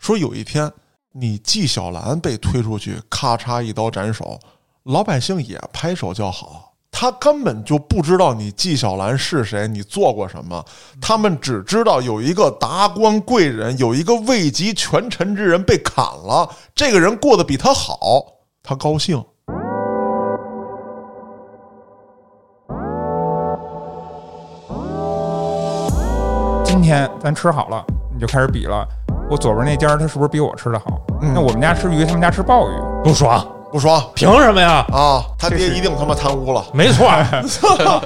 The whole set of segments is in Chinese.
说有一天你纪晓岚被推出去，咔嚓一刀斩首，老百姓也拍手叫好。他根本就不知道你纪晓岚是谁，你做过什么，他们只知道有一个达官贵人，有一个位极权臣之人被砍了，这个人过得比他好，他高兴。今天咱吃好了，你就开始比了。我左边那家他是不是比我吃的好？那我们家吃鱼，他们家吃鲍鱼，不爽，不爽凭什么呀？啊！他爹一定他妈贪污了。没错，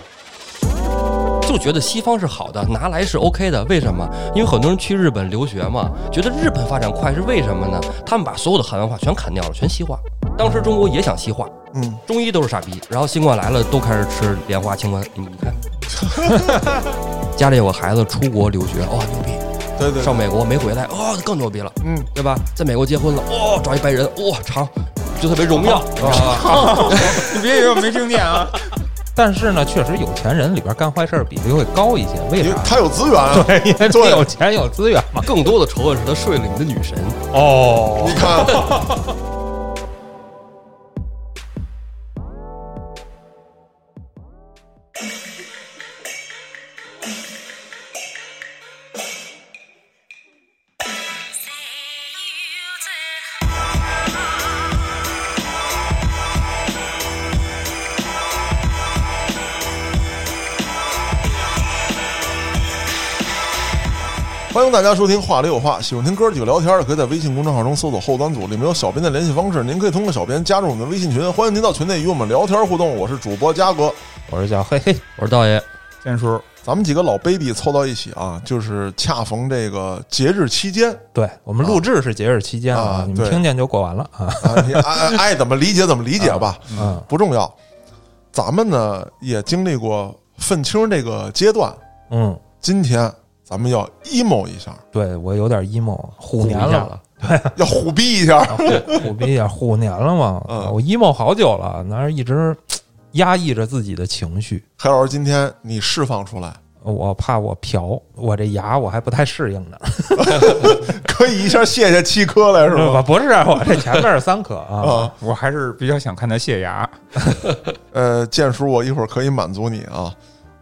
就觉得西方是好的，拿来是 OK 的。为什么？因为很多人去日本留学嘛，觉得日本发展快是为什么呢？他们把所有的汉文化全砍掉了，全西化。当时中国也想西化，嗯，中医都是傻逼，然后新冠来了，都开始吃莲花清瘟。你你看，家里有个孩子出国留学，哇、牛逼！对对，上美国没回来，哦，更牛逼了，嗯，对吧？在美国结婚了，哦，找一白人，哇、长，就特别荣耀，啊，你别以为我没听见啊！但是呢，确实有钱人里边干坏事儿比例会高一些，为啥？他有资源啊。对，因为有钱有资源嘛。更多的仇恨是他睡了你的女神。哦你，看，欢迎大家收听《话里有话》，喜欢听哥几个聊天的，可以在微信公众号中搜索“后端组”，里面有小编的联系方式，您可以通过小编加入我们的微信群，欢迎您到群内与我们聊天互动。我是主播嘉哥，我是叫嘿嘿，我是道爷，建叔，咱们几个老 baby 凑到一起啊，就是恰逢这个节日期间。对我们录制是节日期间啊啊，你们听见就过完了啊。啊，你爱爱怎么理解怎么理解吧，嗯，不重要。咱们呢也经历过愤青这个阶段，嗯，今天咱们要 emo 一下，对我有点 emo，虎年了，对，要虎逼一下。虎逼一下虎年了嘛。嗯我 emo 好久了，那是一直压抑着自己的情绪。海老师，今天你释放出来，我怕我瓢，我这牙我还不太适应呢。可以一下卸下七颗来是吧？不是，我这前面是三颗啊。啊，我还是比较想看他卸牙。呃，剑叔，我一会儿可以满足你啊，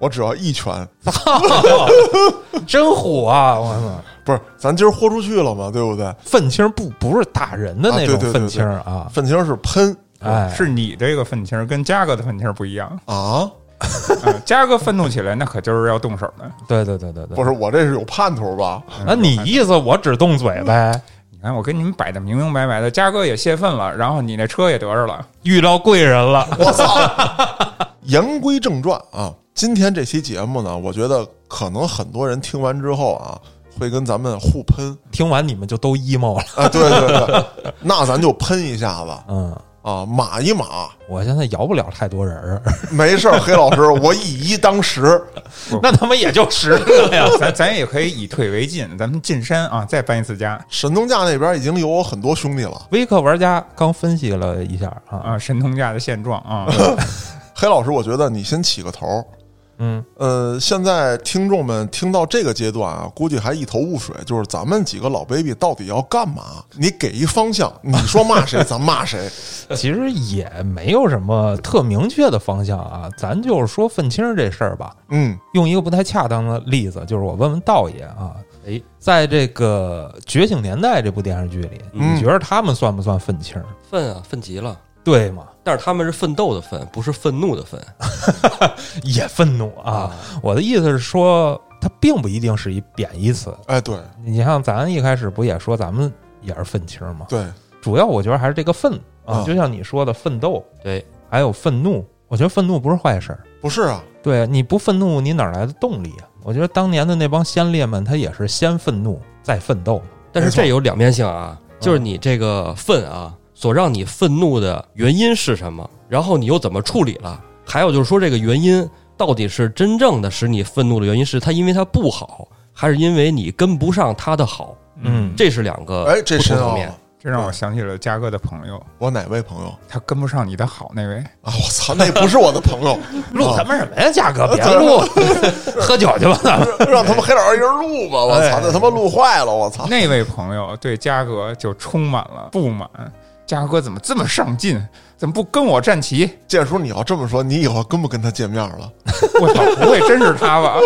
我只要一拳，真虎啊！我操，不是，咱今儿豁出去了嘛，对不对？愤青不不是打人的那种愤青啊，愤青是喷哎，是你这个愤青跟嘉哥的愤青不一样。啊，嗯嘉哥愤怒起来，那可就是要动手的。对对对对对，不是我这是有盼头吧？那你意思我只动嘴呗？你看，我跟你们摆的明明白白的，嘉哥也泄愤了，然后你那车也得着了。遇到贵人了，我操！言归正传啊，今天这期节目呢，我觉得可能很多人听完之后啊，会跟咱们互喷听完你们就都 emo 了。啊，对对对，那咱就喷一下子嗯，啊，码一码，我现在摇不了太多人儿，没事儿，黑老师，我以一当十，那他妈也就十个呀。咱咱也可以以退为进，咱们进山啊，再搬一次家神农架那边已经有我很多兄弟了。微客玩家刚分析了一下啊，啊，神通架的现状啊。黑老师，我觉得你先起个头。嗯，呃，现在听众们听到这个阶段啊，估计还一头雾水，就是咱们几个老 baby 到底要干嘛？你给一方向，你说骂谁，咱骂谁。其实也没有什么特明确的方向啊，咱就是说愤青这事儿吧。嗯用一个不太恰当的例子，就是我问问道爷啊，哎，在这个《觉醒年代》这部电视剧里，嗯你觉得他们算不算愤青？愤啊，愤极了。对嘛？但是他们是奋斗的奋，不是愤怒的愤 也愤怒啊！！我的意思是说，它并不一定是一贬义词。哎，对你像咱一开始不也说咱们也是愤青吗？对，主要我觉得还是这个愤啊啊，就像你说的奋斗，对，还有愤怒。我觉得愤怒不是坏事儿，不是啊，对你不愤怒，你哪来的动力啊？我觉得当年的那帮先烈们，他也是先愤怒再奋斗。但是这有两面性啊，就是你这个愤啊，所让你愤怒的原因是什么？然后你又怎么处理了？还有就是说，这个原因到底是真正的使你愤怒的原因是他因为他不好，还是因为你跟不上他的好？嗯，这是两个哎，这不同深奥了层面。，这让我想起了嘉哥的朋友，我哪位朋友他跟不上你的好那位。啊？我操，那不是我的朋友，录他妈什么呀，嘉哥，别录，喝酒去吧。让他们黑老师一人录吧！我操，哎那他妈录坏了！我操，那位朋友对嘉哥就充满了不满，嘉哥怎么这么上进？怎么不跟我站齐？建叔，你要这么说，你以后跟不跟他见面了？我操，不会真是他吧？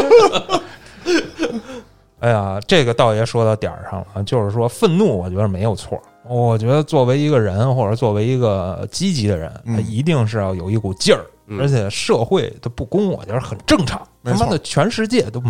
哎呀，这个道爷说到点儿上了，就是说愤怒，我觉得没有错。我觉得作为一个人，或者作为一个积极的人，嗯他一定是要有一股劲儿，嗯而且社会的不公，我觉得很正常。他妈的，全世界都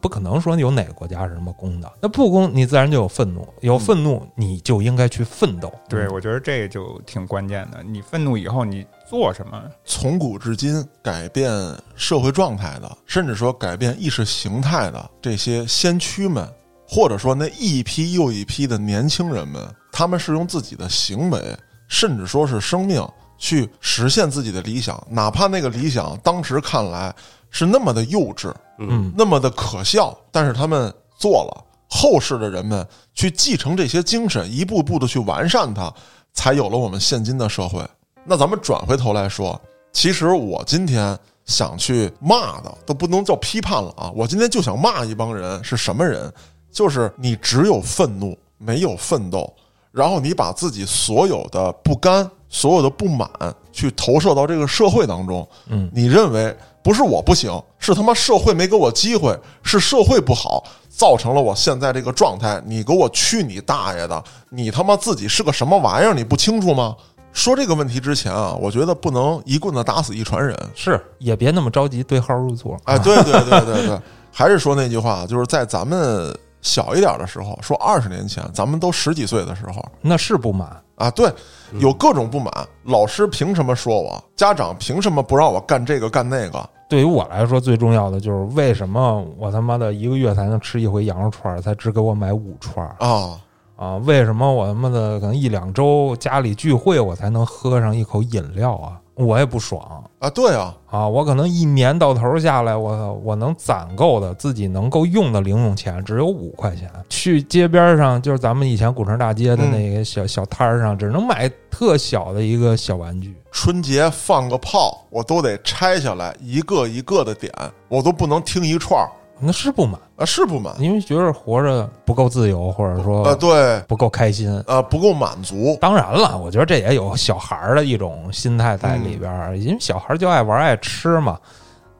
不可能说有哪个国家是什么公的，那不公，你自然就有愤怒，有愤怒你就应该去奋斗。对，我觉得这就挺关键的。你愤怒以后，你做什么？从古至今，改变社会状态的，甚至说改变意识形态的这些先驱们，或者说那一批又一批的年轻人们，他们是用自己的行为，甚至说是生命，去实现自己的理想，哪怕那个理想当时看来是那么的幼稚，嗯，那么的可笑，但是他们做了。后世的人们去继承这些精神，一步步的去完善它，才有了我们现今的社会。那咱们转回头来说，其实我今天想去骂的都不能叫批判了啊！我今天就想骂一帮人是什么人？就是你只有愤怒，没有奋斗，然后你把自己所有的不甘、所有的不满去投射到这个社会当中。嗯，你认为不是我不行，是他妈社会没给我机会，是社会不好，造成了我现在这个状态。你给我去你大爷的！你他妈自己是个什么玩意儿？你不清楚吗？说这个问题之前啊，我觉得不能一棍子打死一船人。是也别那么着急对号入座。哎，对对对对对，还是说那句话，就是在咱们小一点的时候，说二十年前，咱们都十几岁的时候那是不满，啊，对，有各种不满，老师凭什么说我？家长凭什么不让我干这个干那个？对于我来说，最重要的就是为什么我他妈的一个月才能吃一回羊肉串儿，才只给我买五串儿啊，啊？为什么我他妈的可能一两周家里聚会，我才能喝上一口饮料啊？我也不爽啊，对啊，啊！我可能一年到头下来，我，我能攒够的自己能够用的零用钱只有五块钱。去街边上，就是咱们以前古城大街的那个小、小摊儿上，只能买特小的一个小玩具。春节放个炮，我都得拆下来一个一个的点，我都不能听一串儿那是不满，啊，是不满因为觉得活着不够自由，或者说啊，对，不够开心。啊，不够满足，当然了，我觉得这也有小孩儿的一种心态在里边儿，因为小孩儿就爱玩爱吃嘛。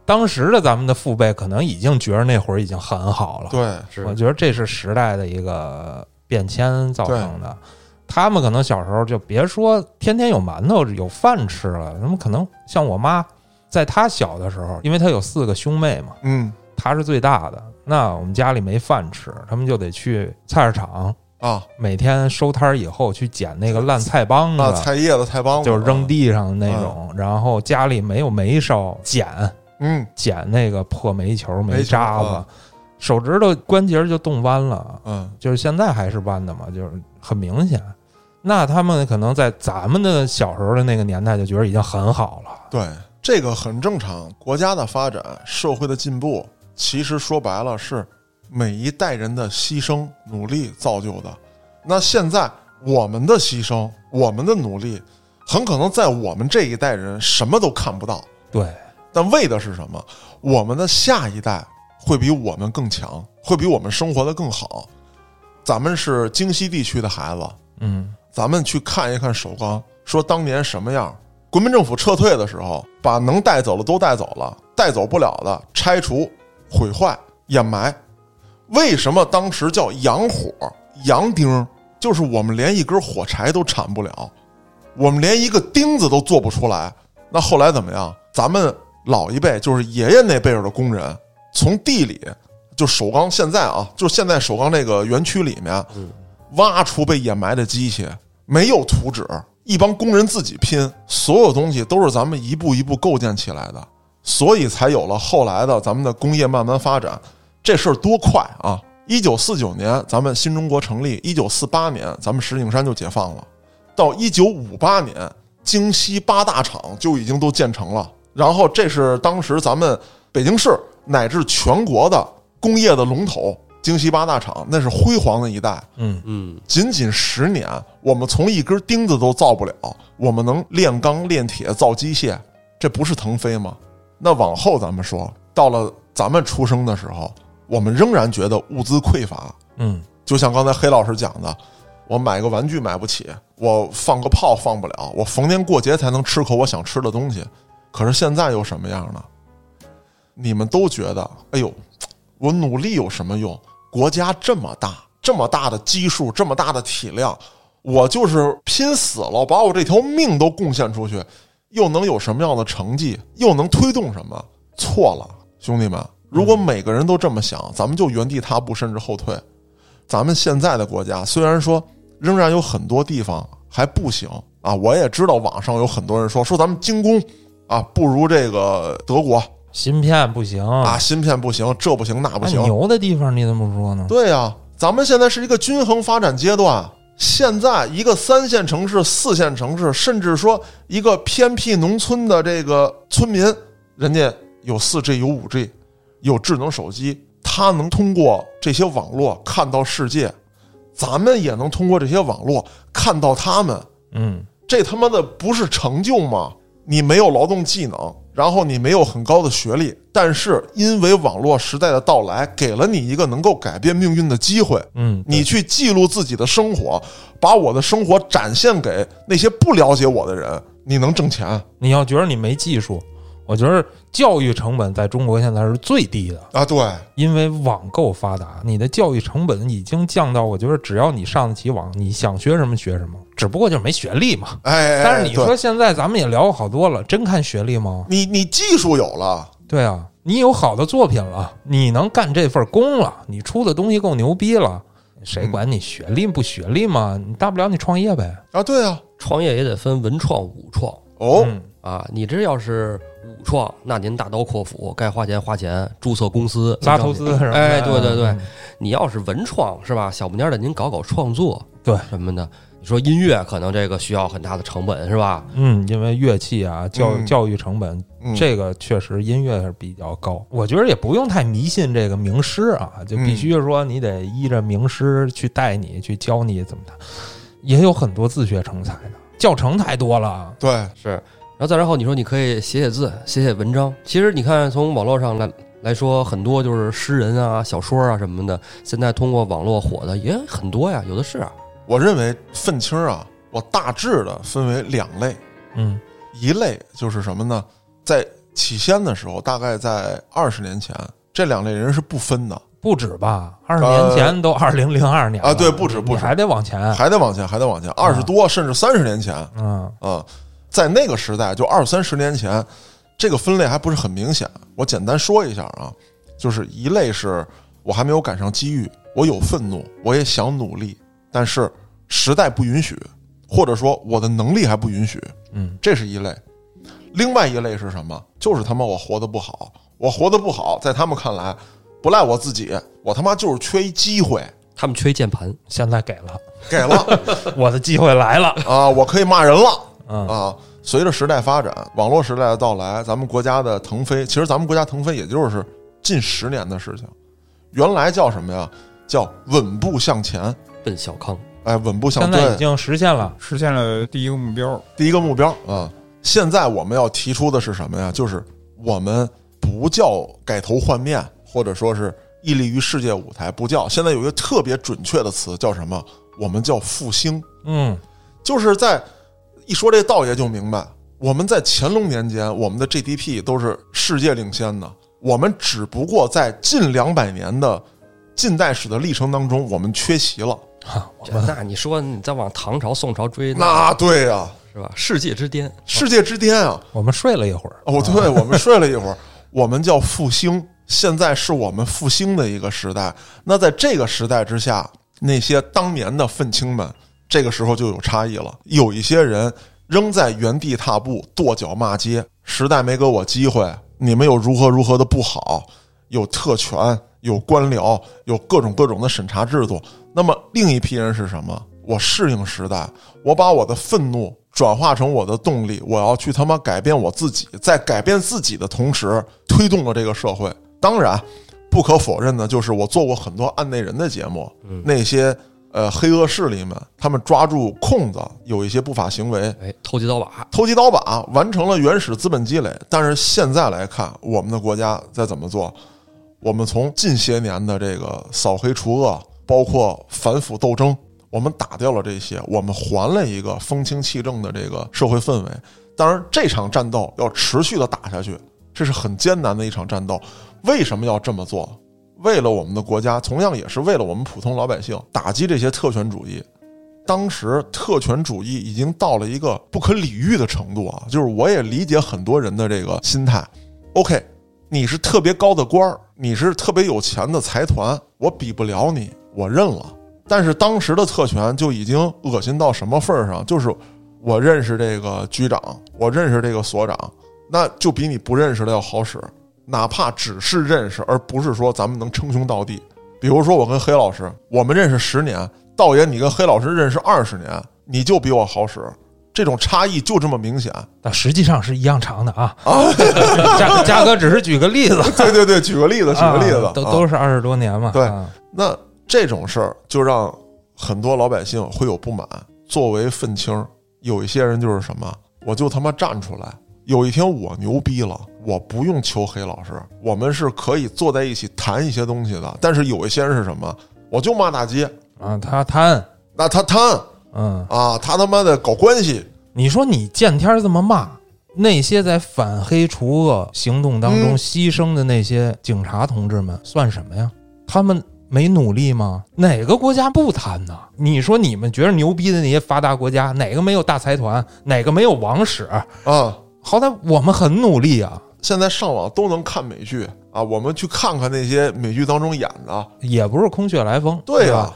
当时的咱们的父辈可能已经觉得那会儿已经很好了，对，是我觉得这是时代的一个变迁造成的。他们可能小时候就别说天天有馒头有饭吃了，他们可能像我妈，在她小的时候，因为她有四个兄妹嘛，嗯她是最大的，那我们家里没饭吃，他们就得去菜市场，啊每天收摊儿以后去捡那个烂菜帮子，啊，菜叶子、菜帮子，就是扔，地上的那种。然后家里没有煤烧，捡嗯捡那个破煤球、煤煤渣子，啊手指头关节就冻弯了。嗯，就是现在还是弯的嘛，就是很明显。那他们可能在咱们的小时候的那个年代就觉得已经很好了。对，这个很正常。国家的发展，社会的进步，其实说白了是每一代人的牺牲努力造就的。那现在我们的牺牲，我们的努力，很可能在我们这一代人什么都看不到，对，但为的是什么？我们的下一代会比我们更强，会比我们生活的更好。咱们是京西地区的孩子，嗯，咱们去看一看首钢，说当年什么样。国民政府撤退的时候，把能带走的都带走了，带走不了的拆除、毁坏、掩埋。为什么当时叫洋火、洋钉？就是我们连一根火柴都铲不了，我们连一个钉子都做不出来。那后来怎么样？咱们老一辈，就是爷爷那辈儿的工人，从地里就首钢，现在啊，就现在首钢这个园区里面，挖出被掩埋的机器，没有图纸，一帮工人自己拼，所有东西都是咱们一步一步构建起来的，所以才有了后来的咱们的工业慢慢发展。这事儿多快啊！一九四九年，咱们新中国成立；一九四八年，咱们石景山就解放了；到一九五八年，京西八大厂就已经都建成了。然后，这是当时咱们北京市乃至全国的工业的龙头。京西八大厂那是辉煌的一代，嗯嗯，仅仅十年，我们从一根钉子都造不了，我们能炼钢、炼铁、造机械，这不是腾飞吗？那往后咱们说，到了咱们出生的时候，我们仍然觉得物资匮乏，嗯就像刚才黑老师讲的，我买个玩具买不起，我放个炮放不了，我逢年过节才能吃口我想吃的东西。可是现在又什么样呢？你们都觉得，哎呦，我努力有什么用？国家这么大，这么大的基数，这么大的体量，我就是拼死了，把我这条命都贡献出去，又能有什么样的成绩？又能推动什么？错了，兄弟们！如果每个人都这么想，咱们就原地踏步，甚至后退。咱们现在的国家虽然说仍然有很多地方还不行啊，我也知道网上有很多人说说咱们精工啊不如这个德国芯片不行啊，芯片不行，这不行那不行。牛的地方你怎么不说呢？对呀、咱们现在是一个均衡发展阶段。现在一个三线城市、四线城市，甚至说一个偏僻农村的这个村民，人家有四 G、有五 G，有智能手机，他能通过这些网络看到世界，咱们也能通过这些网络看到他们。嗯这他妈的不是成就吗？你没有劳动技能，然后你没有很高的学历，但是因为网络时代的到来，给了你一个能够改变命运的机会。嗯，你去记录自己的生活，把我的生活展现给那些不了解我的人，你能挣钱你要觉得你没技术，我觉得教育成本在中国现在是最低的，啊！对，因为网购发达，你的教育成本已经降到，我觉得只要你上得起网，你想学什么学什么，只不过就是没学历嘛。哎，哎但是你说现在咱们也聊过好多了，真看学历吗？你你技术有了，对啊，你有好的作品了，你能干这份工了，你出的东西够牛逼了，谁管你学历不学历嘛？你大不了你创业呗。啊，对啊，创业也得分文创、武创哦，嗯啊。你这要是武创，那您大刀阔斧，该花钱花钱，注册公司拉投资是吧？哎，对对对嗯，你要是文创是吧？小不点儿的，您搞搞创作，对什么的。你说音乐可能这个需要很大的成本是吧？嗯，因为乐器啊，教嗯教育成本，嗯这个确实音乐是比较高。我觉得也不用太迷信这个名师啊，就必须说你得依着名师去带你，去教你怎么的。也有很多自学成才的，教程太多了。对，是，然后再然后你说你可以写写字，写写文章。其实你看从网络上来来说，很多就是诗人啊、小说啊什么的，现在通过网络火的也很多呀，有的是啊。我认为愤青啊，我大致的分为两类，嗯一类就是什么呢？在起先的时候，大概在二十年前，这两类人是不分的，不止吧？二十年前都二零零二年了啊对不止不止还得往前。还得往前，还得往前，二十多甚至三十年前嗯啊，在那个时代，就二三十年前，这个分类还不是很明显。我简单说一下啊，就是一类是我还没有赶上机遇，我有愤怒，我也想努力，但是时代不允许，或者说我的能力还不允许，嗯这是一类。另外一类是什么？就是他妈我活得不好，我活得不好，在他们看来不赖我自己，我他妈就是缺一机会，他们缺一键盘，现在给了，给了 我的机会来了。啊，我可以骂人了。嗯啊，随着时代发展，网络时代的到来，咱们国家的腾飞，其实咱们国家腾飞也就是近十年的事情。原来叫什么呀？叫稳步向前。奔小康。哎，稳步向对，现在已经实现了。实现了第一个目标。第一个目标啊。现在我们要提出的是什么呀？就是我们不叫改头换面，或者说是屹立于世界舞台，不叫。现在有一个特别准确的词叫什么？我们叫复兴。嗯就是在一说这道爷就明白，我们在乾隆年间，我们的 GDP 都是世界领先的，我们只不过在近两百年的近代史的历程当中，我们缺席了。哈，我们那你说你再往唐朝、宋朝追，那对呀、是吧？世界之巅，世界之巅啊！我们睡了一会儿。哦，对，我们睡了一会儿，我们叫复兴，现在是我们复兴的一个时代。那在这个时代之下，那些当年的愤青们，这个时候就有差异了。有一些人仍在原地踏步，跺脚骂街，时代没给我机会，你们有如何如何的不好，有特权，有官僚，有各种各种的审查制度。那么另一批人是什么？我适应时代，我把我的愤怒转化成我的动力，我要去他妈改变我自己，在改变自己的同时，推动了这个社会。当然，不可否认的就是我做过很多案内人的节目，那些呃黑恶势力们，他们抓住空子，有一些不法行为，哎，投机倒把，投机倒把，完成了原始资本积累。但是现在来看，我们的国家在怎么做？我们从近些年的这个扫黑除恶，包括反腐斗争，我们打掉了这些，我们还了一个风清气正的这个社会氛围。当然，这场战斗要持续的打下去，这是很艰难的一场战斗。为什么要这么做？为了我们的国家，同样也是为了我们普通老百姓，打击这些特权主义。当时特权主义已经到了一个不可理喻的程度啊！就是我也理解很多人的这个心态。OK，你是特别高的官儿，你是特别有钱的财团，我比不了你，我认了。但是当时的特权就已经恶心到什么份儿上？就是我认识这个局长，我认识这个所长，那就比你不认识的要好使。哪怕只是认识，而不是说咱们能称兄道弟。比如说我跟黑老师，我们认识十年，道爷你跟黑老师认识二十年，你就比我好使，这种差异就这么明显。但实际上是一样长的啊。嘉嘉哥只是举个例子，对对对，举个例子，举个例子，都都是二十多年嘛。对，那这种事儿就让很多老百姓会有不满。作为愤青，有一些人就是什么，我就他妈站出来。有一天我牛逼了，我不用求黑老师，我们是可以坐在一起谈一些东西的。但是有一些人是什么，我就骂大街啊，他贪，那他贪，嗯啊，他他妈的搞关系。你说你见天这么骂那些在反黑除恶行动当中牺牲的那些警察同志们，算什么呀？他们没努力吗？哪个国家不贪呢？你说你们觉得牛逼的那些发达国家，哪个没有大财团？哪个没有王室啊？好歹我们很努力啊！现在上网都能看美剧啊，我们去看看那些美剧当中演的，也不是空穴来风，对啊？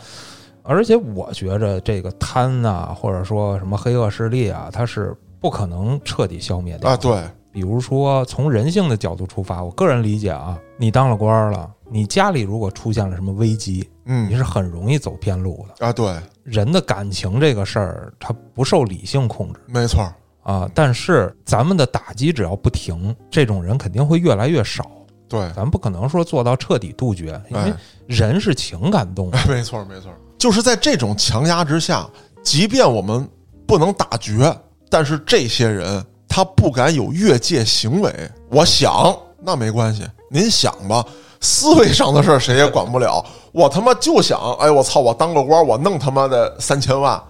而且我觉着这个贪呐，或者说什么黑恶势力啊，它是不可能彻底消灭掉啊。对，比如说从人性的角度出发，我个人理解啊，你当了官了，你家里如果出现了什么危机，嗯，你是很容易走偏路的啊。对，人的感情这个事儿，它不受理性控制，没错。啊！但是咱们的打击只要不停，这种人肯定会越来越少。对，咱不可能说做到彻底杜绝，因为人是情感动物。没错，没错，就是在这种强压之下，即便我们不能打绝，但是这些人他不敢有越界行为。我想，那没关系，您想吧，思维上的事儿谁也管不了。我他妈就想，哎，我操，我当个官，我弄他妈的三千万。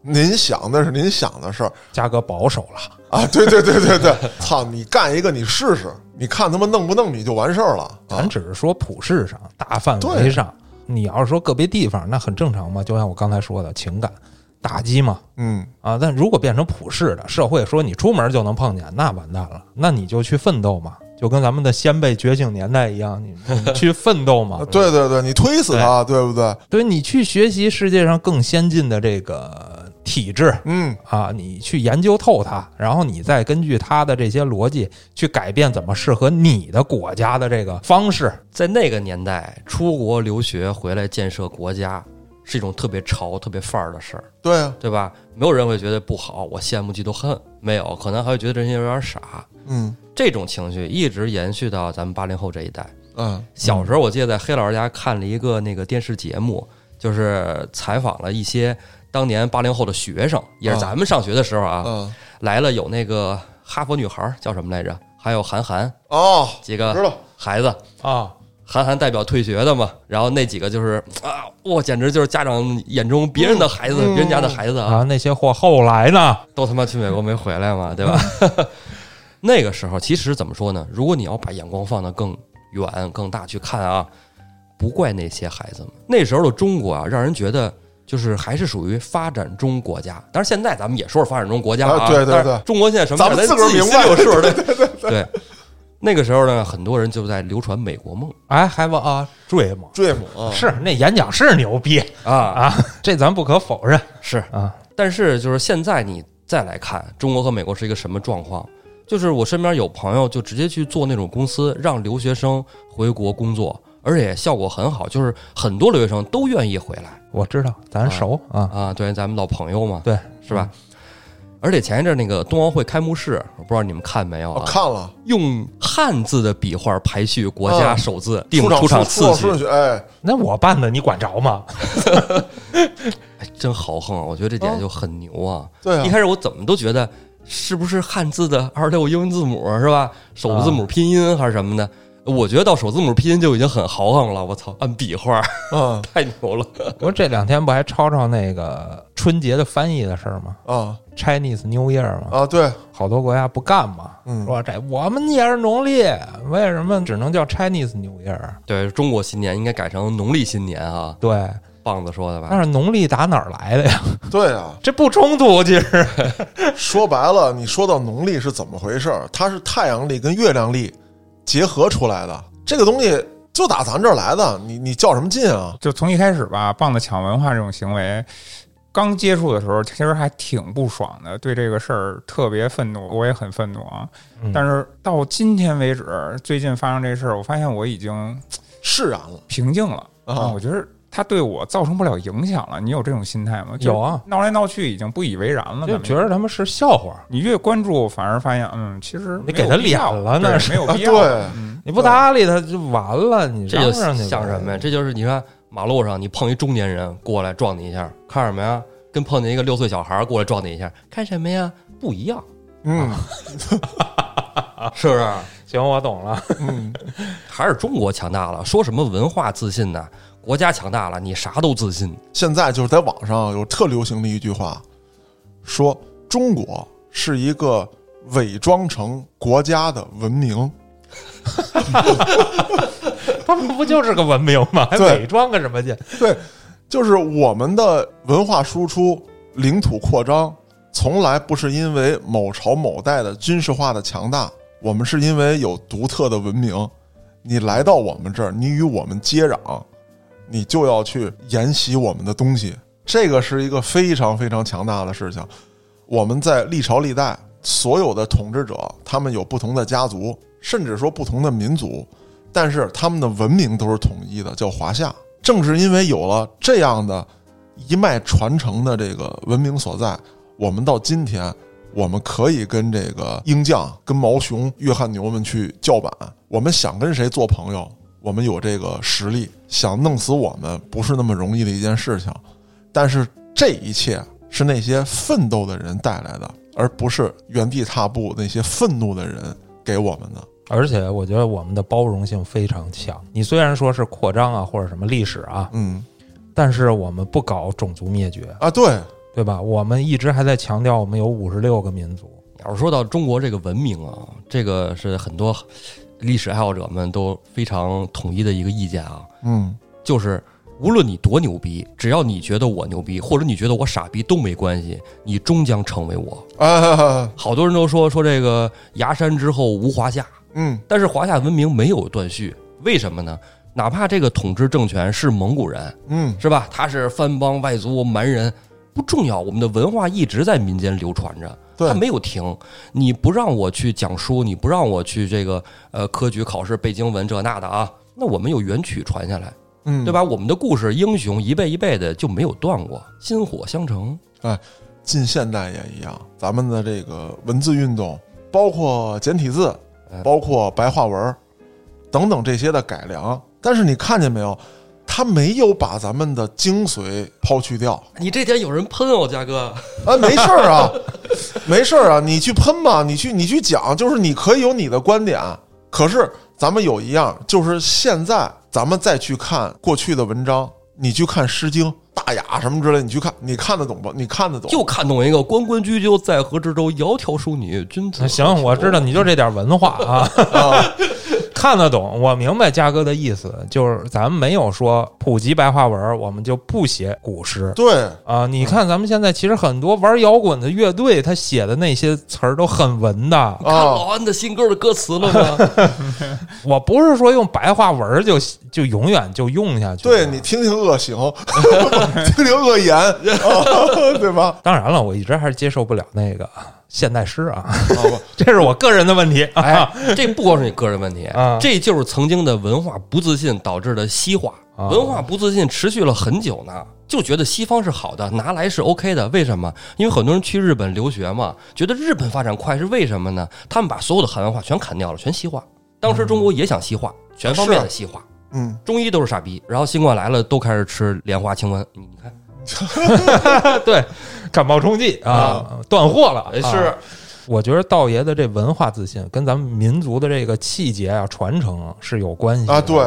您想那是您想的事儿，价格保守了啊！对对对对对，操！你干一个你试试，你看他妈弄不弄你就完事儿了。咱只是说普世上、大范围上，你要是说个别地方，那很正常嘛。就像我刚才说的情感打击嘛，嗯啊。但如果变成普世的社会，说你出门就能碰见，那完蛋了。那你就去奋斗嘛，就跟咱们的先辈觉醒年代一样，你 去奋斗嘛。对对对，你推死他，对不对？对你去学习世界上更先进的这个。体制，嗯啊，你去研究透它，然后你再根据它的这些逻辑去改变怎么适合你的国家的这个方式。在那个年代，出国留学回来建设国家是一种特别潮、特别范儿的事儿。对啊，对吧？没有人会觉得不好，我羡慕嫉妒恨，没有，可能还会觉得这些人有点傻。嗯，这种情绪一直延续到咱们八零后这一代。嗯，小时候我记得在黑老师家看了一个那个电视节目，就是采访了一些。当年八零后的学生，也是咱们上学的时候啊，来了有那个哈佛女孩叫什么来着？还有韩寒哦，几个孩子啊，韩寒代表退学的嘛。然后那几个就是啊，哇，简直就是家长眼中别人的孩子，别人家的孩子啊。那些货后来呢，都他妈去美国没回来嘛，对吧？那个时候其实怎么说呢？如果你要把眼光放得更远、更大去看啊，不怪那些孩子们。那时候的中国啊，让人觉得。就是还是属于发展中国家，但是现在咱们也说是发展中国家啊。对对对，中国现在什么？咱们自个儿明白有数。对对对对。那个时候呢，很多人就在流传美国梦。哎，Have a dream。dream 是那演讲是牛逼啊啊！这咱不可否认是啊。但是就是现在你再来看中国和美国是一个什么状况？就是我身边有朋友就直接去做那种公司，让留学生回国工作。而且效果很好，就是很多留学生都愿意回来。我知道，咱熟啊啊，对，咱们老朋友嘛，对，是吧？而且前一阵那个冬奥会开幕式，我不知道你们看没有我啊？看了用汉字的笔画排序国家嗯首字，定出场出场次序哎，那我办的你管着吗？哎真豪横啊！我觉得这点就很牛啊。对啊一，开始我怎么都觉得是不是汉字的二六英文字母是吧？首字母拼音还是什么的？我觉得到首字母拼音就已经很豪横了。我操，按笔画嗯 太牛了。我这两天不还抄抄那个春节的翻译的事儿吗啊？Chinese New Year 嘛，啊，对，好多国家不干嘛，嗯说这我们也是农历，为什么只能叫 Chinese New Year？对中国新年应该改成农历新年啊，对，棒子说的吧？但是农历打哪儿来的呀？对啊，这不冲突，其实说白了，你说到农历是怎么回事儿？它是太阳历跟月亮历结合出来的，这个东西就打咱这儿来的，你你较什么劲啊？就从一开始吧，棒子抢文化这种行为，刚接触的时候，其实还挺不爽的，对这个事儿特别愤怒，我也很愤怒啊。嗯但是到今天为止，最近发生这事儿，我发现我已经释然了平静了啊我觉得它对我造成不了影响了。你有这种心态吗？有啊，闹来闹去已经不以为然了，就觉得他们是笑话。你越关注，反而发现，嗯，其实你给他脸了那是啊没有必要。对嗯，你不搭理他就完了，你这就嚷嚷去吧像什么呀？这就是你看马路上你碰一中年人过来撞你一下，看什么呀？跟碰见一个六岁小孩过来撞你一下，看什么呀？不一样，嗯 是不是？行，我懂了。嗯，还是中国强大了？说什么文化自信呢？国家强大了，你啥都自信。现在就是在网上有特流行的一句话，说中国是一个伪装成国家的文明。他们不就是个文明吗？还伪装个什么去？对，就是我们的文化输出、领土扩张，从来不是因为某朝某代的军事化的强大，我们是因为有独特的文明。你来到我们这儿，你与我们接壤，你就要去沿袭我们的东西，这个是一个非常非常强大的事情。我们在历朝历代所有的统治者，他们有不同的家族，甚至说不同的民族，但是他们的文明都是统一的，叫华夏。正是因为有了这样的一脉传承的这个文明所在，我们到今天，我们可以跟这个鹰将、跟毛熊、约翰牛们去叫板。我们想跟谁做朋友，我们有这个实力；想弄死我们，不是那么容易的一件事情。但是这一切是那些奋斗的人带来的，而不是原地踏步那些愤怒的人给我们的。而且我觉得我们的包容性非常强。你虽然说是扩张啊，或者什么历史啊，嗯但是我们不搞种族灭绝，啊，对，对吧？我们一直还在强调我们有五十六个民族。要是说到中国这个文明啊，这个是很多历史爱好者们都非常统一的一个意见啊，嗯就是无论你多牛逼，只要你觉得我牛逼，或者你觉得我傻逼都没关系，你终将成为我。啊，好多人都说说这个崖山之后无华夏，嗯但是华夏文明没有断续，为什么呢？哪怕这个统治政权是蒙古人，嗯是吧？他是番邦外族蛮人，不重要。我们的文化一直在民间流传着，对它没有停。你不让我去讲书，你不让我去这个呃科举考试背经文这那的啊，那我们有元曲传下来，嗯，对吧？我们的故事英雄一辈一辈的就没有断过，薪火相承。哎近现代也一样，咱们的这个文字运动，包括简体字嗯，包括白话文等等这些的改良，但是你看见没有，它没有把咱们的精髓抛去掉。你这点有人喷哦，嘉哥。啊，没事儿啊，没事儿啊，你去喷吧，你去你去讲，就是你可以有你的观点，可是咱们有一样，就是现在咱们再去看过去的文章，你去看《诗经》《大雅》什么之类，你去看，你看得懂不？你看得懂？就看懂一个“关关雎鸠，在河之洲，窈窕淑女，君子。”行，我知道你就这点文化啊，看得懂，我明白嘉哥的意思，就是咱们没有说普及白话文，我们就不写古诗对，啊。你看咱们现在其实很多玩摇滚的乐队，他写的那些词儿都很文的。看啊，老安的新歌的歌词了吗？我不是说用白话文就就永远就用下去。对你听听恶行，听听恶言，啊、对吧？当然了，我一直还是接受不了那个现代诗啊，这是我个人的问题啊。哎，这不光是你个人问题啊，这就是曾经的文化不自信导致的西化。啊文化不自信持续了很久呢。就觉得西方是好的，拿来是 OK 的。为什么？因为很多人去日本留学嘛，觉得日本发展快是为什么呢？他们把所有的汉文化全砍掉了，全西化。当时中国也想西化，全方面的西化。嗯，中医都是傻逼，然后新冠来了，都开始吃莲花清瘟。你你看 对，感冒冲剂啊，断货了。是啊我觉得道爷的这文化自信跟咱们民族的这个气节啊传承是有关系的啊，对，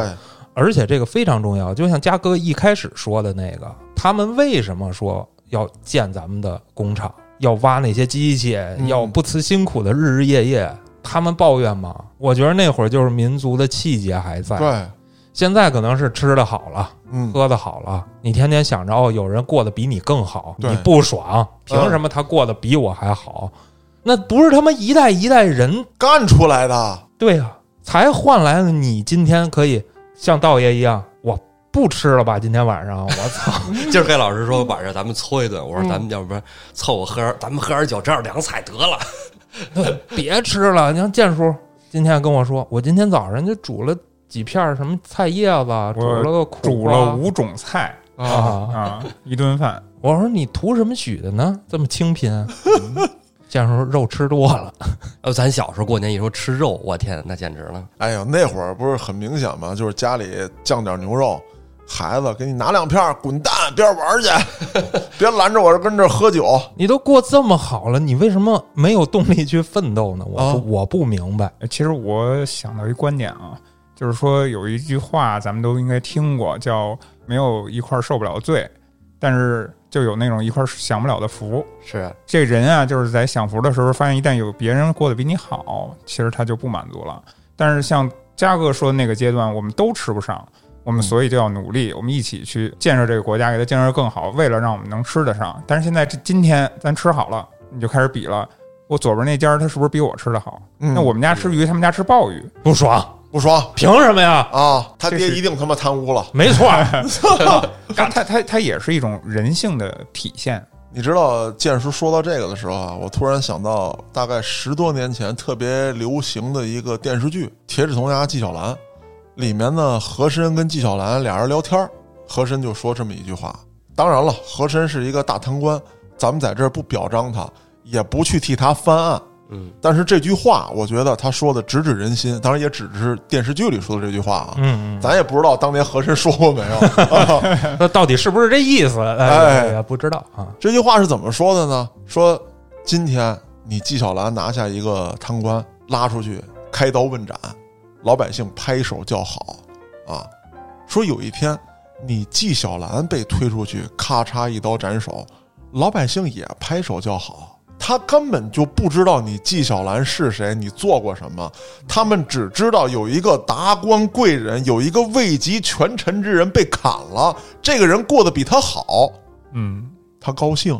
而且这个非常重要。就像嘉哥一开始说的那个，他们为什么说要建咱们的工厂，要挖那些机器，嗯要不辞辛苦的日日夜夜？他们抱怨吗？我觉得那会儿就是民族的气节还在。对，现在可能是吃的好了，嗯，喝的好了，你天天想着哦，有人过得比你更好，你不爽，凭什么他过得比我还好？那不是他妈一代一代人干出来的，对呀、才换来了你今天可以像道爷一样，我不吃了吧？今天晚上我操！今儿黑老师说晚上咱们搓一顿，我说嗯咱们要不然凑合喝，咱们喝点酒，这样凉菜得了。别吃了！你看建叔今天跟我说，我今天早上就煮了几片什么菜叶子，煮了个苦煮了五种菜啊。啊，一顿饭。我说你图什么许的呢？这么清贫？这样说肉吃多了，呃，咱小时候过年一说吃肉，我天，那简直了。哎呦，那会儿不是很明显吗？就是家里酱点牛肉，孩子给你拿两片儿，滚蛋，边儿玩儿去，别拦着我这跟这儿喝酒。你都过这么好了，你为什么没有动力去奋斗呢？我我不明白。呃其实我想到一观点啊，就是说有一句话咱们都应该听过，叫“没有一块受不了的罪”，但是就有那种一块享不了的福。是，这人啊，就是在享福的时候，发现一旦有别人过得比你好，其实他就不满足了。但是像嘉哥说的那个阶段，我们都吃不上，我们所以就要努力，我们一起去建设这个国家，给它建设更好，为了让我们能吃得上。但是现在这今天咱吃好了，你就开始比了。我左边那家他是不是比我吃的好？嗯那我们家吃鱼，他们家吃鲍鱼，不爽，不爽凭什么呀？啊！他爹一定他妈贪污了。没错，他他他他也是一种人性的体现。你知道建叔说到这个的时候啊，我突然想到，大概十多年前特别流行的一个电视剧《铁齿铜牙纪晓岚》，里面呢，和珅跟纪晓岚俩人聊天儿，和珅就说这么一句话。当然了，和珅是一个大贪官，咱们在这儿不表彰他，也不去替他翻案。嗯，但是这句话，我觉得他说的直指人心，当然也只是电视剧里说的这句话啊。嗯嗯，咱也不知道当年和珅说过没有。啊 那到底是不是这意思？哎不知道啊。这句话是怎么说的呢？说今天你纪晓岚拿下一个贪官，拉出去开刀问斩，老百姓拍手叫好啊。说有一天你纪晓岚被推出去，咔嚓一刀斩首，老百姓也拍手叫好。他根本就不知道你纪晓岚是谁，你做过什么，他们只知道有一个达官贵人，有一个位极权臣之人被砍了，这个人过得比他好，嗯，他高兴。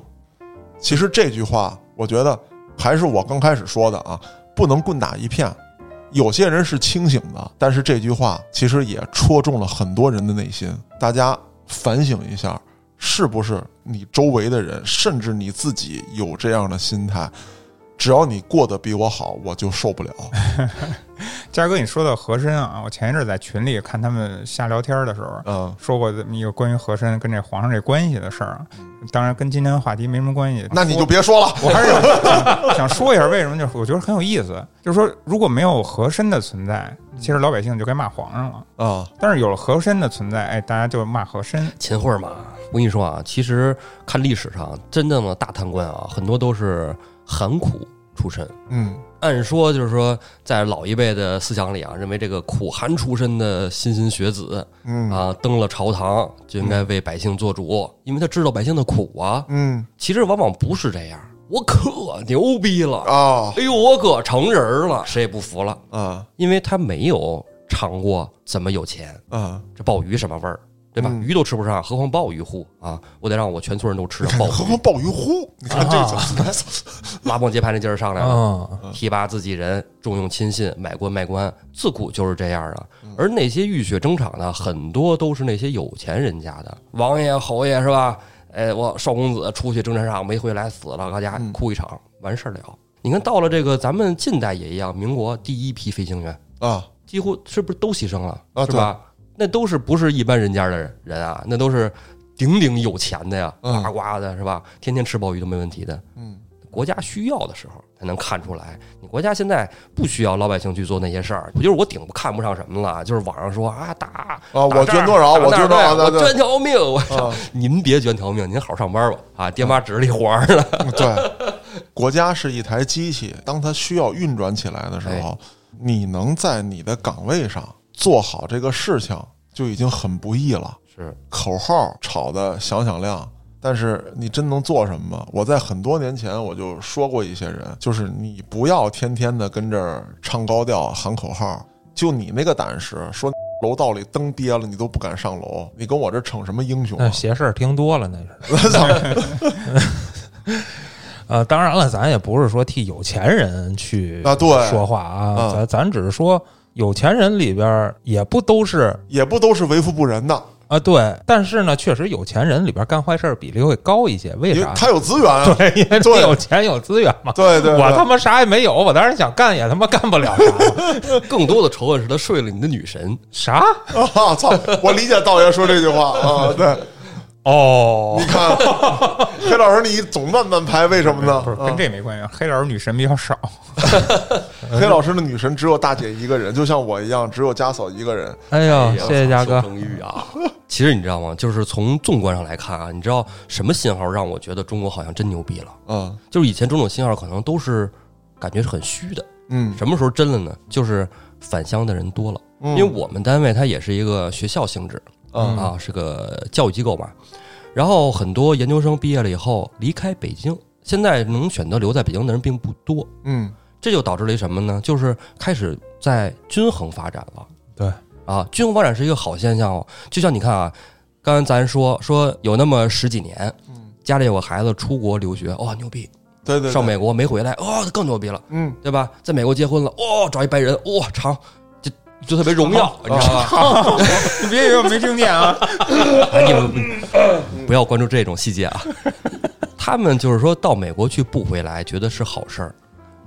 其实这句话，我觉得还是我刚开始说的啊，不能棍打一片。有些人是清醒的，但是这句话其实也戳中了很多人的内心。大家反省一下，是不是你周围的人，甚至你自己有这样的心态？只要你过得比我好，我就受不了。嘉哥，你说到和珅啊，我前一阵在群里看他们瞎聊天的时候，嗯，说过这么一个关于和珅跟这皇上这关系的事儿啊。当然跟今天的话题没什么关系。那你就别说了。我还是想 想说一下为什么，就是我觉得很有意思。就是说，如果没有和珅的存在，其实老百姓就该骂皇上了。啊，但是有了和珅的存在，哎，大家就骂和珅。秦桧嘛，我跟你说啊，其实看历史上真正的大贪官啊，很多都是寒苦出身。嗯按说就是说，在老一辈的思想里啊，认为这个苦寒出身的莘莘学子嗯啊，登了朝堂就应该为百姓做主，因为他知道百姓的苦啊。嗯其实往往不是这样，我可牛逼了，啊哎呦，我可成人了，谁也不服了，啊因为他没有尝过怎么有钱，啊！这鲍鱼什么味儿，对吧？嗯鱼都吃不上，何况鲍鱼乎啊！我得让我全村人都吃上鲍何鱼。况鲍鱼乎？你看这个，拉帮结派那劲儿上来了，嗯，提拔自己人，重用亲信，买官卖官，自古就是这样啊。嗯而那些浴血征场的，很多都是那些有钱人家的王爷、侯爷是吧？哎，我少公子出去征战场没回来死了，搁家嗯哭一场，完事儿了。你看到了这个，咱们近代也一样，民国第一批飞行员啊，几乎是不是都牺牲了，啊是吧？那都是不是一般人家的人啊？那都是顶顶有钱的呀，嗯呱呱的是吧？天天吃鲍鱼都没问题的。嗯，国家需要的时候才能看出来，你国家现在不需要老百姓去做那些事儿，不就是我顶不看不上什么了？就是网上说啊打啊，我捐多少，我捐多少，我捐条命，我操！啊，您别捐条命，您好好上班吧啊！爹妈指着你活儿呢。对，国家是一台机器，当它需要运转起来的时候，你能在你的岗位上做好这个事情，就已经很不易了。是，口号吵得响响亮，但是你真能做什么吗？我在很多年前我就说过一些人，就是你不要天天的跟这儿唱高调喊口号，就你那个胆识，说楼道里灯憋了你都不敢上楼，你跟我这逞什么英雄那啊？邪事儿听多了，那是。呃，当然了，咱也不是说替有钱人去啊对说话啊，嗯咱咱只是说有钱人里边也不都是也不都是为富不仁的，啊，对，但是呢，确实有钱人里边干坏事儿比例会高一些，为啥？他有资源啊。对，因为对你有钱有资源嘛。对对，对我他妈啥也没有，我当然想干也他妈干不了啥。更多的仇恨是他睡了你的女神。啥？啊！操！我理解道爷说这句话啊，对，哦你，看黑老师，你总慢慢拍，为什么呢？不是跟啊这没关系，黑老师女神比较少。黑老师的女神只有大姐一个人，就像我一样，只有家嫂一个人。哎呦，谢谢嘉哥。其实你知道吗？就是从纵观上来看啊，你知道什么信号让我觉得中国好像真牛逼了？嗯就是以前种种信号可能都是感觉是很虚的，嗯，什么时候真了呢？就是返乡的人多了，因因为我们单位它也是一个学校性质嗯啊，是个教育机构嘛。然后很多研究生毕业了以后离开北京，现在能选择留在北京的人并不多，嗯这就导致了一什么呢？就是开始在均衡发展了。对啊，均衡发展是一个好现象哦。就像你看啊，刚才咱说说有那么十几年，嗯，家里有个孩子出国留学，哇、牛逼！对对，对上美国没回来，哦，更牛逼了，嗯对吧？在美国结婚了，哦，找一白人，哇、长，就就特别荣耀，你知道吧？你别以为我没听见啊！哎，你们不要关注这种细节啊。他们就是说到美国去不回来，觉得是好事儿。